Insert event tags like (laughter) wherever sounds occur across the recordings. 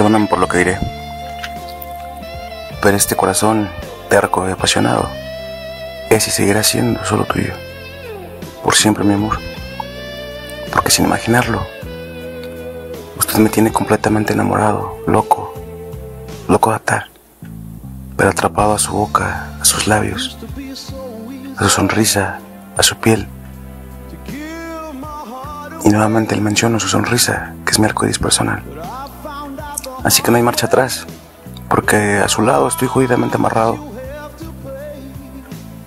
Perdóname por lo que diré. Pero este corazón terco y apasionado es y seguirá siendo solo tuyo. Por siempre, mi amor. Porque sin imaginarlo, usted me tiene completamente enamorado, loco, loco de atar, pero atrapado a su boca, a sus labios, a su sonrisa, a su piel. Y nuevamente le menciono su sonrisa, que es mi arcoíris personal. Así que no hay marcha atrás, porque a su lado estoy jodidamente amarrado.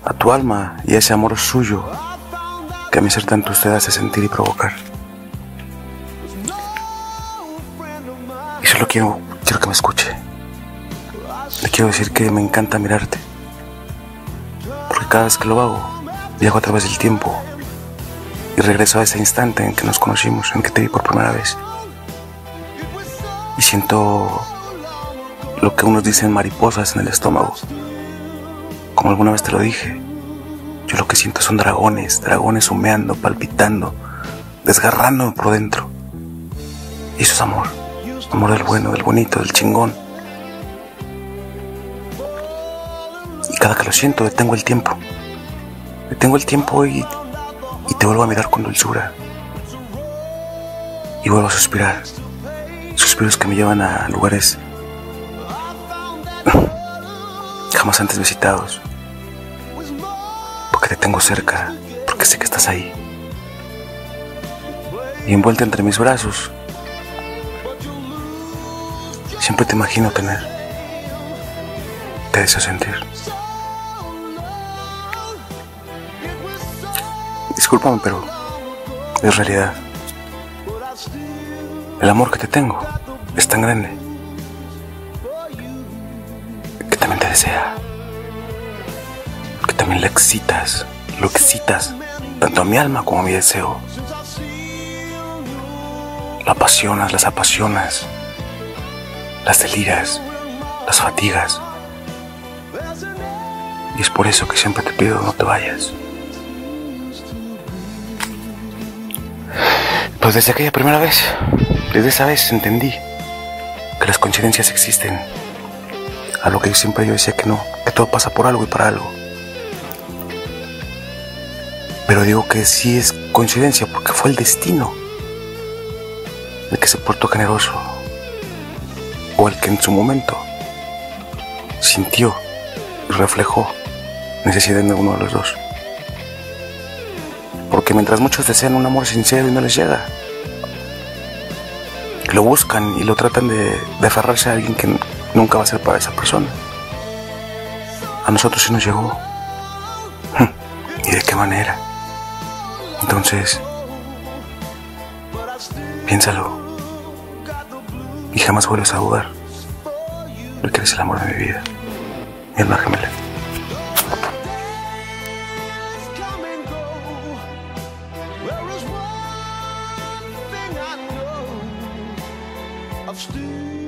A tu alma y a ese amor suyo que a mi ser tanto usted hace sentir y provocar. Y solo quiero, quiero que me escuche. Le quiero decir que me encanta mirarte. Porque cada vez que lo hago, viajo a través del tiempo y regreso a ese instante en que nos conocimos, en que te vi por primera vez y siento lo que unos dicen mariposas en el estómago. Como alguna vez te lo dije, yo lo que siento son dragones, dragones humeando, palpitando, desgarrándome por dentro. Y eso es amor, amor del bueno, del bonito, del chingón. Y cada que lo siento, detengo el tiempo. Detengo el tiempo y, y te vuelvo a mirar con dulzura. Y vuelvo a suspirar que me llevan a lugares (clears throat) jamás antes visitados. Porque te tengo cerca, porque sé que estás ahí. Y envuelta entre mis brazos, siempre te imagino tener. Te deseo sentir. Discúlpame, pero es realidad. El amor que te tengo es tan grande que también te desea, que también le excitas, lo excitas, tanto a mi alma como a mi deseo. La apasionas, las apasionas, las deliras, las fatigas. Y es por eso que siempre te pido no te vayas. Pues desde aquella primera vez desde esa vez entendí que las coincidencias existen. A lo que siempre yo decía que no, que todo pasa por algo y para algo. Pero digo que sí es coincidencia porque fue el destino el que se portó generoso o el que en su momento sintió y reflejó necesidad de uno de los dos. Porque mientras muchos desean un amor sincero y no les llega, lo buscan y lo tratan de, aferrarse a alguien que nunca va a ser para esa persona. A nosotros sí nos llegó. ¿Y de qué manera? Entonces, piénsalo. Y jamás vuelves a dudar. Porque eres el amor de mi vida. Mi alma. Still.